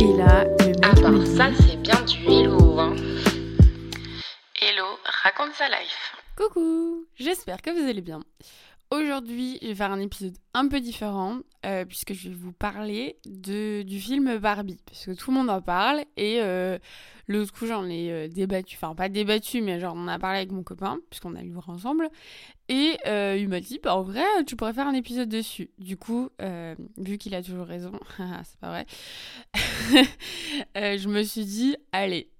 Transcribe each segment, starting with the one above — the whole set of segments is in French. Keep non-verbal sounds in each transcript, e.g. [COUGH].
Et là, le mec Ah ça c'est bien du hello hein. Hello, raconte sa life. Coucou, j'espère que vous allez bien. Aujourd'hui, je vais faire un épisode un peu différent euh, puisque je vais vous parler de, du film Barbie parce que tout le monde en parle et euh, l'autre coup j'en ai euh, débattu, enfin pas débattu mais genre on en a parlé avec mon copain puisqu'on a lu voir ensemble et euh, il m'a dit bah en vrai tu pourrais faire un épisode dessus. Du coup, euh, vu qu'il a toujours raison, [LAUGHS] c'est pas vrai, [LAUGHS] euh, je me suis dit allez.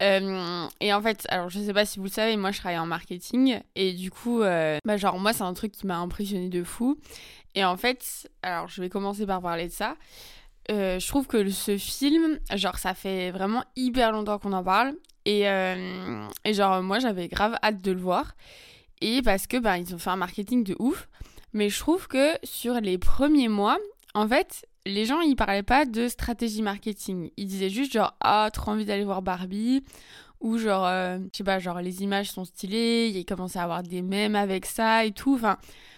Et en fait, alors je sais pas si vous le savez, moi je travaille en marketing et du coup, bah genre moi c'est un truc qui m'a impressionné de fou. Et en fait, alors je vais commencer par parler de ça. Je trouve que ce film, genre ça fait vraiment hyper longtemps qu'on en parle et, et genre moi j'avais grave hâte de le voir et parce que bah ils ont fait un marketing de ouf. Mais je trouve que sur les premiers mois, en fait, les gens ils parlaient pas de stratégie marketing. Ils disaient juste genre ah trop envie d'aller voir Barbie ou genre euh, je sais pas genre les images sont stylées, il commençait à avoir des mèmes avec ça et tout. Enfin,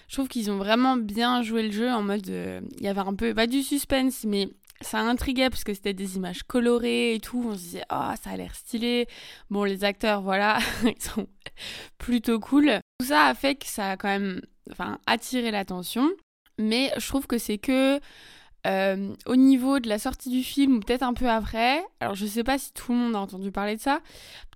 je trouve qu'ils ont vraiment bien joué le jeu en mode euh, il y avait un peu pas du suspense mais ça intriguait parce que c'était des images colorées et tout. On se disait oh ça a l'air stylé. Bon les acteurs voilà [LAUGHS] ils sont plutôt cool. Tout ça a fait que ça a quand même enfin attiré l'attention. Mais je trouve que c'est que euh, au niveau de la sortie du film, ou peut-être un peu après, alors je sais pas si tout le monde a entendu parler de ça,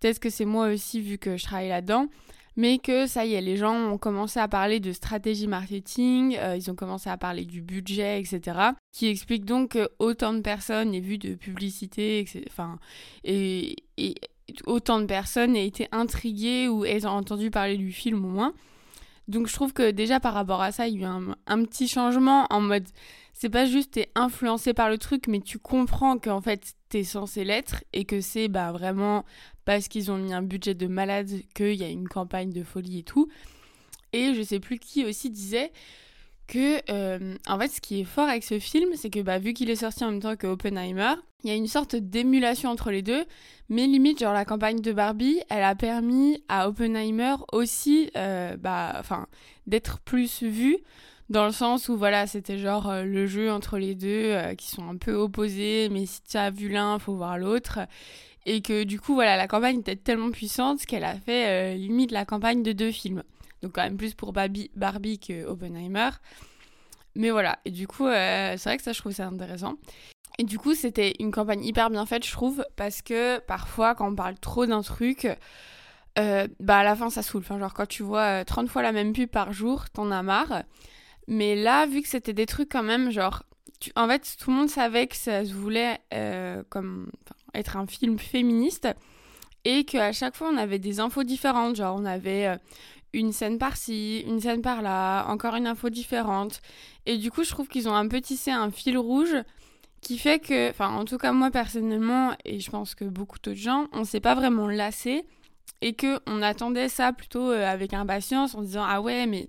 peut-être que c'est moi aussi vu que je travaille là-dedans, mais que ça y est, les gens ont commencé à parler de stratégie marketing, euh, ils ont commencé à parler du budget, etc. Qui explique donc que autant de personnes aient vu de publicité, etc. Enfin, et, et autant de personnes aient été intriguées ou aient entendu parler du film au moins. Donc je trouve que déjà par rapport à ça, il y a eu un, petit changement en mode c'est pas juste t'es influencé par le truc, mais tu comprends qu'en fait t'es censé l'être et que c'est bah vraiment parce qu'ils ont mis un budget de malade qu'il y a une campagne de folie et tout. Et je sais plus qui aussi disait que euh, en fait ce qui est fort avec ce film, c'est que bah vu qu'il est sorti en même temps que Oppenheimer, il y a une sorte d'émulation entre les deux, mais limite genre la campagne de Barbie, elle a permis à Oppenheimer aussi euh, bah d'être plus vu dans le sens où voilà c'était genre euh, le jeu entre les deux euh, qui sont un peu opposés mais si tu as vu l'un faut voir l'autre. Et que du coup voilà la campagne était tellement puissante qu'elle a fait limite la campagne de deux films. Donc quand même plus pour Barbie, Barbie que Oppenheimer. Mais voilà. Et du coup c'est vrai que ça je trouve ça intéressant et du coup c'était une campagne hyper bien faite je trouve parce que parfois quand on parle trop d'un truc euh, bah à la fin ça saoule enfin genre quand tu vois euh, 30 fois la même pub par jour t'en as marre mais là, vu que c'était des trucs quand même, genre, tu- en fait, tout le monde savait que ça se voulait euh, comme être un film féministe et qu'à chaque fois, on avait des infos différentes. Genre, on avait euh, une scène par-ci, une scène par-là, encore une info différente. Et du coup, je trouve qu'ils ont un peu tissé un fil rouge qui fait que, enfin, en tout cas, moi personnellement, et je pense que beaucoup d'autres gens, on s'est pas vraiment lassé et que on attendait ça plutôt euh, avec impatience en disant ah ouais mais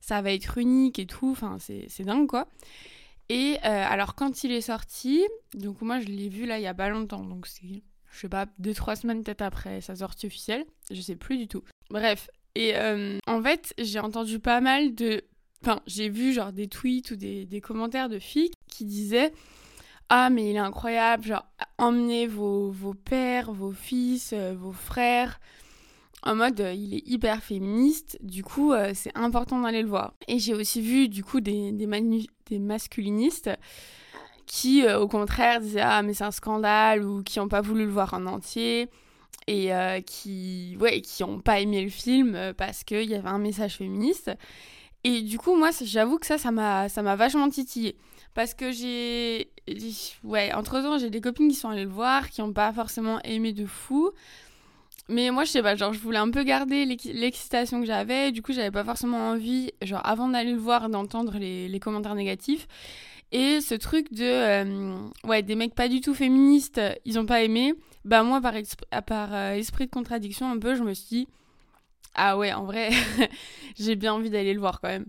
ça va être unique et tout, enfin c'est c'est dingue quoi. Et euh, alors quand il est sorti, donc moi je l'ai vu là il y a pas longtemps, donc c'est je sais pas deux trois semaines peut-être après sa sortie officielle, je sais plus du tout. Bref, et euh, en fait j'ai entendu pas mal de, enfin j'ai vu genre des tweets ou des, des commentaires de filles qui disaient ah mais il est incroyable, genre emmenez vos, vos pères, vos fils, euh, vos frères en mode euh, il est hyper féministe, du coup euh, c'est important d'aller le voir. Et j'ai aussi vu du coup des, des, masculinistes qui au contraire disaient ah mais c'est un scandale ou qui n'ont pas voulu le voir en entier et qui ouais qui pas aimé le film parce qu'il y avait un message féministe. Et du coup moi j'avoue que ça ça m'a ça m'a vachement titillé parce que j'ai ouais entre temps j'ai des copines qui sont allées le voir qui n'ont pas forcément aimé de fou mais moi, je sais pas, genre, je voulais un peu garder l'ex- l'excitation que j'avais. Du coup, j'avais pas forcément envie, genre, avant d'aller le voir, d'entendre les, commentaires négatifs. Et ce truc de, euh, ouais, des mecs pas du tout féministes, ils ont pas aimé. Bah, moi, par euh, esprit de contradiction, un peu, je me suis dit, ah ouais, en vrai, [LAUGHS] j'ai bien envie d'aller le voir quand même.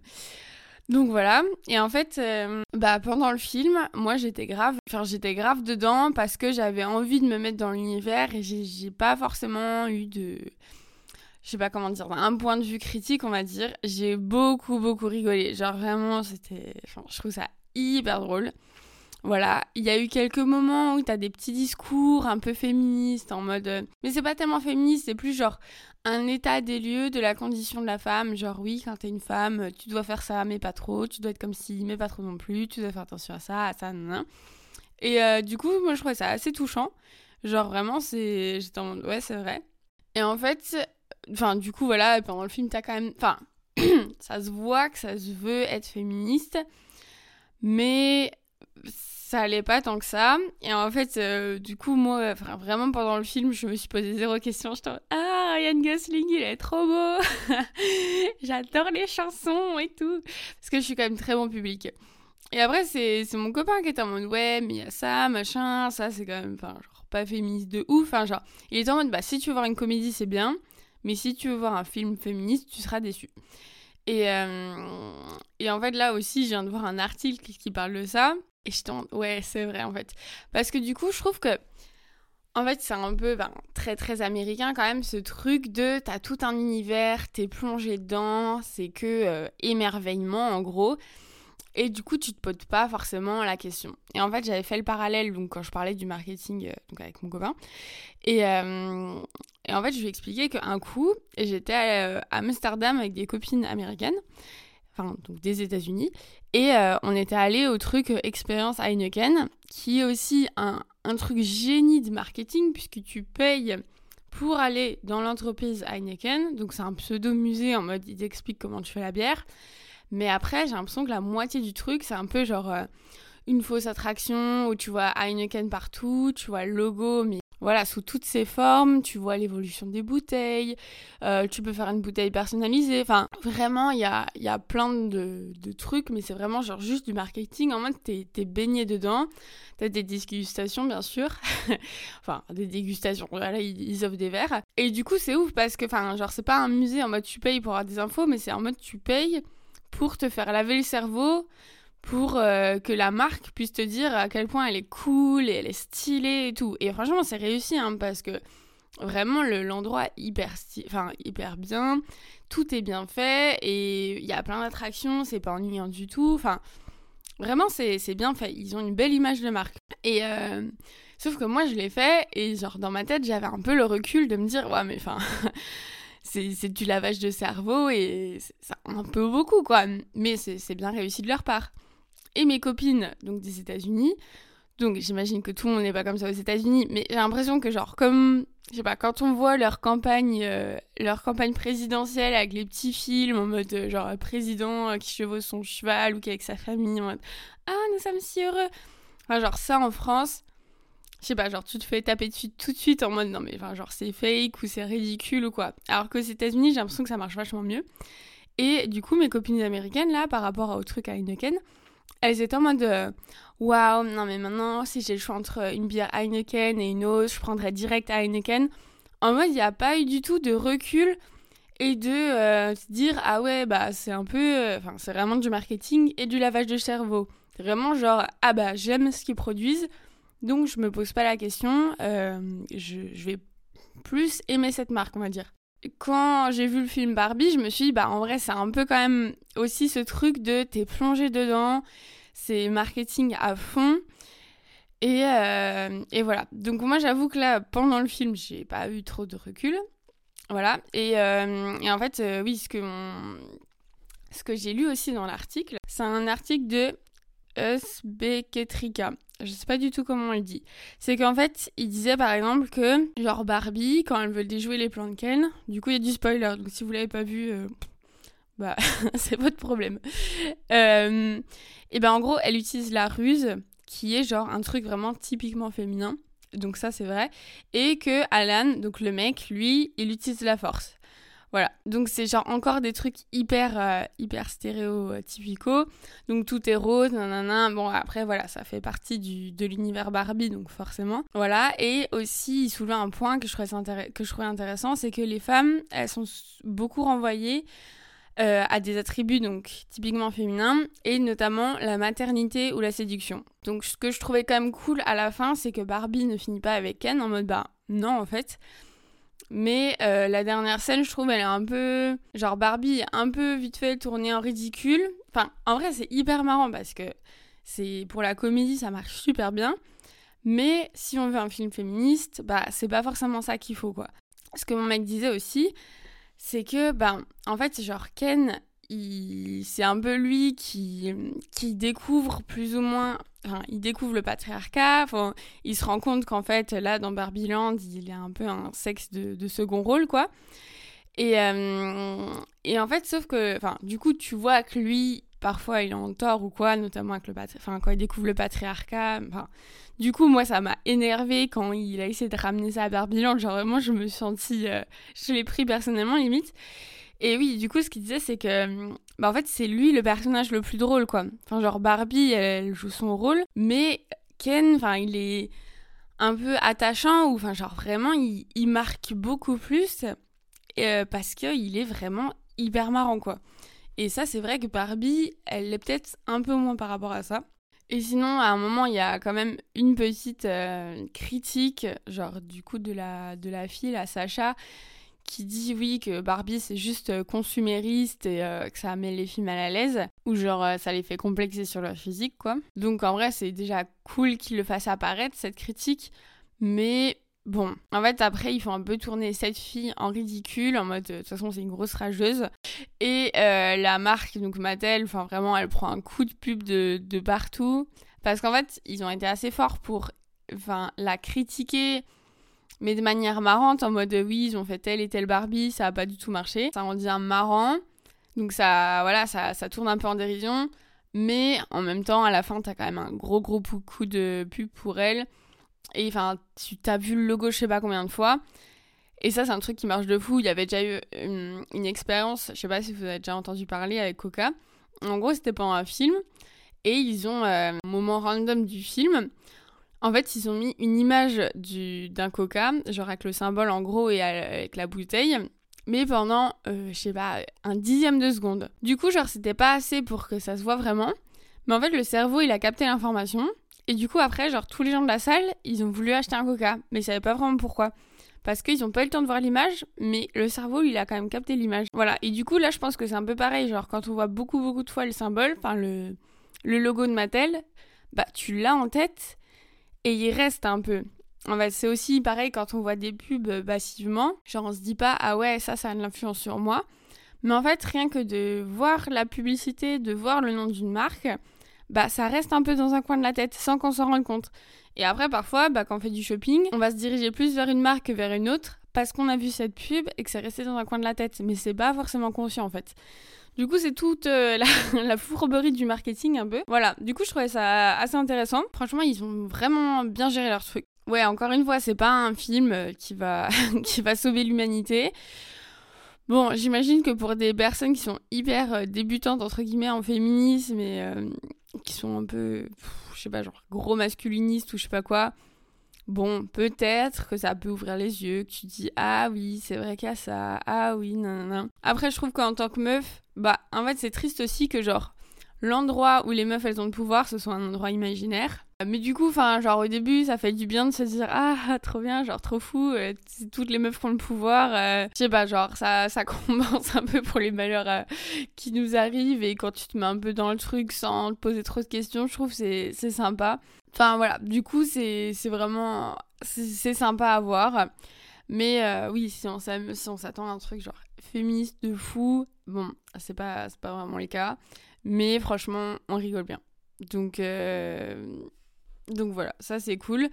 Donc voilà, et en fait, euh, bah pendant le film, moi j'étais grave, enfin j'étais grave dedans parce que j'avais envie de me mettre dans l'univers et j'ai pas forcément eu de, je sais pas comment dire, un point de vue critique on va dire. J'ai beaucoup beaucoup rigolé, genre vraiment c'était, enfin je trouve ça hyper drôle. Voilà, il y a eu quelques moments où t'as des petits discours un peu féministes en mode. euh, Mais c'est pas tellement féministe, c'est plus genre un état des lieux de la condition de la femme. Genre, oui, quand t'es une femme, tu dois faire ça, mais pas trop. Tu dois être comme ci, mais pas trop non plus. Tu dois faire attention à ça, à ça, nan. Et euh, du coup, moi, je trouvais ça assez touchant. Genre, vraiment, c'est. J'étais en mode, ouais, c'est vrai. Et en fait, enfin, du coup, voilà, pendant le film, t'as quand même. Enfin, [CLEARS THROAT] ça se voit que ça se veut être féministe, mais ça allait pas tant que ça. Et en fait, euh, du coup, moi, vraiment pendant le film, je me suis posé zéro question. J'étais en mode, ah, Ryan Gosling, il est trop beau. [LAUGHS] J'adore les chansons et tout. Parce que je suis quand même très bon public. Et après, c'est mon copain qui était en mode, ouais, mais il y a ça, machin, ça, c'est quand même, genre, pas féministe de ouf. Enfin, genre, il était en mode, bah, si tu veux voir une comédie, c'est bien. Mais si tu veux voir un film féministe, tu seras déçu. Et, euh, et en fait, là aussi, je viens de voir un article qui parle de ça. Et je t'en... Ouais, c'est vrai, en fait. Parce que du coup, je trouve que... En fait, c'est un peu ben, très, très américain quand même, ce truc de... T'as tout un univers, t'es plongé dedans, c'est que euh, émerveillement, en gros. Et du coup, tu te poses pas forcément la question. Et en fait, j'avais fait le parallèle, donc quand je parlais du marketing euh, donc avec mon copain. Et, euh, et en fait, je lui ai expliqué qu'un coup, j'étais à Amsterdam avec des copines américaines, enfin, donc des États-Unis, et euh, on était allé au truc euh, Expérience Heineken, qui est aussi un, un truc génie de marketing, puisque tu payes pour aller dans l'entreprise Heineken. Donc, c'est un pseudo-musée en mode, il t'explique comment tu fais la bière. Mais après, j'ai l'impression que la moitié du truc, c'est un peu genre euh, une fausse attraction où tu vois Heineken partout, tu vois le logo, mais voilà, sous toutes ses formes, tu vois l'évolution des bouteilles, euh, tu peux faire une bouteille personnalisée. Enfin, vraiment, il y a, y a plein de, de trucs, mais c'est vraiment genre juste du marketing. En mode, t'es es baigné dedans. T'as des dégustations, bien sûr. [LAUGHS] enfin, des dégustations. Voilà, ils, ils offrent des verres. Et du coup, c'est ouf parce que, enfin, genre, c'est pas un musée en mode tu payes pour avoir des infos, mais c'est en mode tu payes pour te faire laver le cerveau, pour euh, que la marque puisse te dire à quel point elle est cool et elle est stylée et tout. Et franchement, c'est réussi hein, parce que vraiment le- l'endroit hyper, enfin, hyper bien, tout est bien fait et il y a plein d'attractions, c'est pas ennuyant du tout. Enfin, vraiment, c'est bien fait. Ils ont une belle image de marque. Et euh, sauf que moi, je l'ai fait et genre dans ma tête, j'avais un peu le recul de me dire, ouais, mais enfin. [LAUGHS] c'est du lavage de cerveau et c'est un peu beaucoup quoi. Mais c'est bien réussi de leur part. Et mes copines, donc des États-Unis, donc j'imagine que tout le monde n'est pas comme ça aux États-Unis, mais j'ai l'impression que genre comme je sais pas, quand on voit leur campagne, euh, leur campagne présidentielle avec les petits films en mode euh, genre président euh, qui chevauche son cheval ou qui est avec sa famille en mode ah nous sommes si heureux, enfin genre ça en France, je sais pas, genre tu te fais taper tout de suite en mode non mais enfin genre c'est fake ou c'est ridicule ou quoi. Alors qu'aux États-Unis j'ai l'impression que ça marche vachement mieux. Et du coup mes copines américaines là par rapport au truc à Heineken, elles étaient en mode euh, waouh non mais maintenant si j'ai le choix entre une bière Heineken et une autre je prendrais direct Heineken. En mode il n'y a pas eu du tout de recul et de euh, se dire ah ouais bah c'est un peu euh, enfin c'est vraiment du marketing et du lavage de cerveau. C'est vraiment genre ah bah j'aime ce qu'ils produisent donc je me pose pas la question je vais plus aimer cette marque on va dire quand j'ai vu le film Barbie, je me suis dit, bah en vrai, c'est un peu quand même aussi ce truc de t'es plongé dedans, c'est marketing à fond. Et, euh, et voilà. Donc moi, j'avoue que là, pendant le film, j'ai pas eu trop de recul. Voilà. Et, euh, et en fait, euh, oui, ce que, ce que j'ai lu aussi dans l'article, c'est un article de Usbeketrika. Je sais pas du tout comment on dit. C'est qu'en fait, il disait par exemple que, genre Barbie, quand elle veut déjouer les plans de Ken, du coup il y a du spoiler, donc si vous l'avez pas vu, euh, [LAUGHS] bah [LAUGHS] c'est votre problème. Euh, et ben en gros, elle utilise la ruse, qui est genre un truc vraiment typiquement féminin, donc ça c'est vrai, et que Alan, donc le mec, lui, il utilise la force. Voilà, donc c'est genre encore des trucs hyper, euh, hyper stéréotypicaux. Donc tout est rose, nanana. Bon, après, voilà, ça fait partie du, de l'univers Barbie, donc forcément. Voilà, et aussi, il soulevait un point que je trouvais, que je trouvais intéressant, c'est que les femmes, elles sont beaucoup renvoyées euh, à des attributs donc typiquement féminins, et notamment la maternité ou la séduction. Donc ce que je trouvais quand même cool à la fin, c'est que Barbie ne finit pas avec Ken en mode, bah non, en fait. Mais euh, la dernière scène, je trouve, elle est un peu. Genre, Barbie un peu vite fait tournée en ridicule. Enfin, en vrai, c'est hyper marrant parce que c'est pour la comédie, ça marche super bien. Mais si on veut un film féministe, bah c'est pas forcément ça qu'il faut quoi. Ce que mon mec disait aussi, c'est que bah en fait genre Ken, c'est un peu lui qui qui découvre plus ou moins Enfin, il découvre le patriarcat, il se rend compte qu'en fait, là, dans Barbieland, il a un peu un sexe de, second rôle, quoi. Et, euh, et en fait, sauf que, enfin, du coup, tu vois que lui, parfois, il est en tort ou quoi, notamment avec le enfin, quand il découvre le patriarcat. Du coup, moi, ça m'a énervé quand il a essayé de ramener ça à Barbieland. Genre, vraiment, je me suis sentie. Euh, je l'ai pris personnellement, limite. Et oui, du coup, ce qu'il disait, c'est que. Bah, en fait, c'est lui le personnage le plus drôle, quoi. Enfin, genre, Barbie, elle, joue son rôle. Mais Ken, enfin, il est un peu attachant, ou enfin, genre, vraiment, il, marque beaucoup plus. Euh, parce qu'il est vraiment hyper marrant, quoi. Et ça, c'est vrai que Barbie, elle l'est peut-être un peu moins par rapport à ça. Et sinon, à un moment, il y a quand même une petite euh, critique, genre du coup de la, de la fille, la Sacha, qui dit oui que Barbie c'est juste euh, consumériste et que ça met les filles mal à l'aise, ou genre ça les fait complexer sur leur physique quoi. Donc en vrai c'est déjà cool qu'il le fasse apparaître cette critique, mais Bon, en fait, après, il faut un peu tourner cette fille en ridicule, en mode, de toute façon, c'est une grosse rageuse. Et euh, la marque, donc Mattel, enfin, vraiment, elle prend un coup de pub de, de partout. Parce qu'en fait, ils ont été assez forts pour la critiquer, mais de manière marrante, en mode, oui, ils ont fait telle et telle Barbie, ça a pas du tout marché. Ça en devient marrant. Donc, ça, voilà, ça, ça tourne un peu en dérision. Mais en même temps, à la fin, t'as quand même un gros, gros coup de pub pour elle et enfin, tu t'as vu le logo je sais pas combien de fois. Et ça, c'est un truc qui marche de fou. Il y avait déjà eu une, expérience, je sais pas si vous avez déjà entendu parler avec Coca. En gros, c'était pendant un film. Et ils ont, euh, un moment random du film, en fait, ils ont mis une image d'un Coca, genre avec le symbole en gros et avec la bouteille, mais pendant, euh, je sais pas, un dixième de seconde. Du coup, genre, c'était pas assez pour que ça se voit vraiment. Mais en fait, le cerveau, il a capté l'information. Et du coup, après, genre, tous les gens de la salle, ils ont voulu acheter un coca, mais ils savaient pas vraiment pourquoi. Parce qu'ils n'ont pas eu le temps de voir l'image, mais le cerveau, il a quand même capté l'image. Voilà. Et du coup, là, je pense que c'est un peu pareil. Genre, quand on voit beaucoup, beaucoup de fois le symbole, enfin, le, le logo de Mattel, bah, tu l'as en tête et il reste un peu. En fait, c'est aussi pareil quand on voit des pubs passivement. Genre, on se dit pas, ah ouais, ça, ça a de l'influence sur moi. Mais en fait, rien que de voir la publicité, de voir le nom d'une marque, bah ça reste un peu dans un coin de la tête sans qu'on s'en rende compte. Et après, parfois, bah, quand on fait du shopping, on va se diriger plus vers une marque que vers une autre parce qu'on a vu cette pub et que c'est resté dans un coin de la tête. Mais c'est pas forcément conscient en fait. Du coup, c'est toute euh, [LAUGHS] la, fourberie du marketing un peu. Voilà, du coup, je trouvais ça assez intéressant. Franchement, ils ont vraiment bien géré leur truc. Ouais, encore une fois, c'est pas un film euh, qui va, [LAUGHS] qui va sauver l'humanité. Bon, j'imagine que pour des personnes qui sont hyper euh, débutantes, entre guillemets, en féminisme et qui sont un peu, je sais pas, genre gros masculinistes ou je sais pas quoi, bon, peut-être que ça peut ouvrir les yeux, que tu dis ah oui, c'est vrai qu'il y a ça, ah oui, non, Après, je trouve qu'en tant que meuf, bah, en fait, c'est triste aussi que genre l'endroit où les meufs elles ont le pouvoir, ce soit un endroit imaginaire. Mais du coup, enfin, genre au début, ça fait du bien de se dire ah trop bien, genre trop fou, euh, toutes les meufs qui ont le pouvoir. Euh, je sais pas, genre ça, ça [LAUGHS] compense un peu pour les malheurs euh, qui nous arrivent et quand tu te mets un peu dans le truc sans te poser trop de questions, je trouve c'est c'est sympa. Enfin voilà, du coup c'est c'est vraiment c'est sympa à voir. Mais oui, si on s'attend à un truc genre féministe de fou, bon, c'est pas c'est pas vraiment le cas. Mais franchement, on rigole bien. Donc donc voilà, ça c'est cool.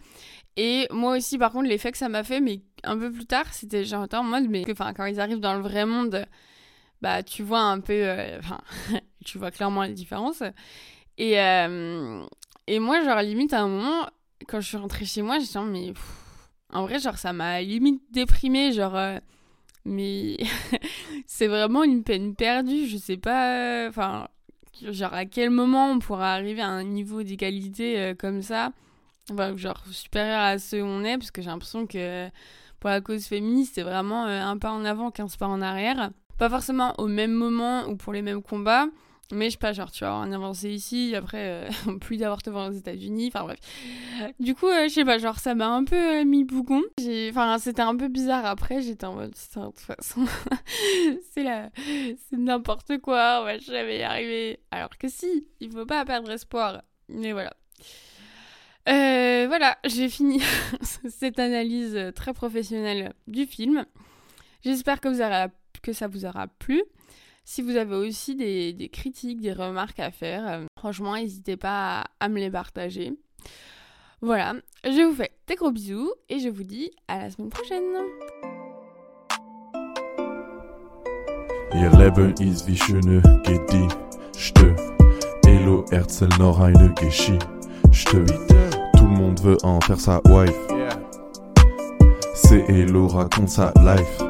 Et moi aussi, par contre, l'effet que ça m'a fait, mais un peu plus tard, c'était genre en mode, mais enfin, quand ils arrivent dans le vrai monde, bah tu vois un peu, euh, [LAUGHS] enfin, tu vois clairement les différences. Et, euh, et moi, genre, limite, à un moment, quand je suis rentrée chez moi, j'étais mais en vrai, genre, ça m'a limite déprimée, genre, euh, mais [LAUGHS] c'est vraiment une peine perdue, je sais pas, enfin genre à quel moment on pourra arriver à un niveau d'égalité euh, comme ça, genre supérieur à ce où on est, parce que j'ai l'impression que pour la cause féministe, c'est vraiment euh, un pas en avant, 15 pas en arrière. Pas forcément au même moment ou pour les mêmes combats, mais je sais pas, genre, tu vas avoir un avancé ici, après, euh, [LAUGHS] plus d'avortement aux États-Unis, enfin bref. Du coup, euh, je sais pas, genre, ça m'a un peu euh, mis bougon. Enfin, c'était un peu bizarre après, j'étais en mode, de toute façon, [LAUGHS] c'est la... c'est n'importe quoi, on va jamais y arriver. Alors que si, il faut pas perdre espoir. Mais voilà. Euh, voilà, j'ai fini [LAUGHS] cette analyse très professionnelle du film. J'espère que, que ça vous aura plu. Si vous avez aussi des, des critiques, des remarques à faire, euh, franchement, n'hésitez pas à, à, me les partager. Voilà, je vous fais des gros bisous et je vous dis à la semaine prochaine. Ihr Leben ist wie schöne Gedichte. Elo erzähl noch eine Geschichte. Tout le monde veut en faire sa wife. C'est Elo raconte sa life.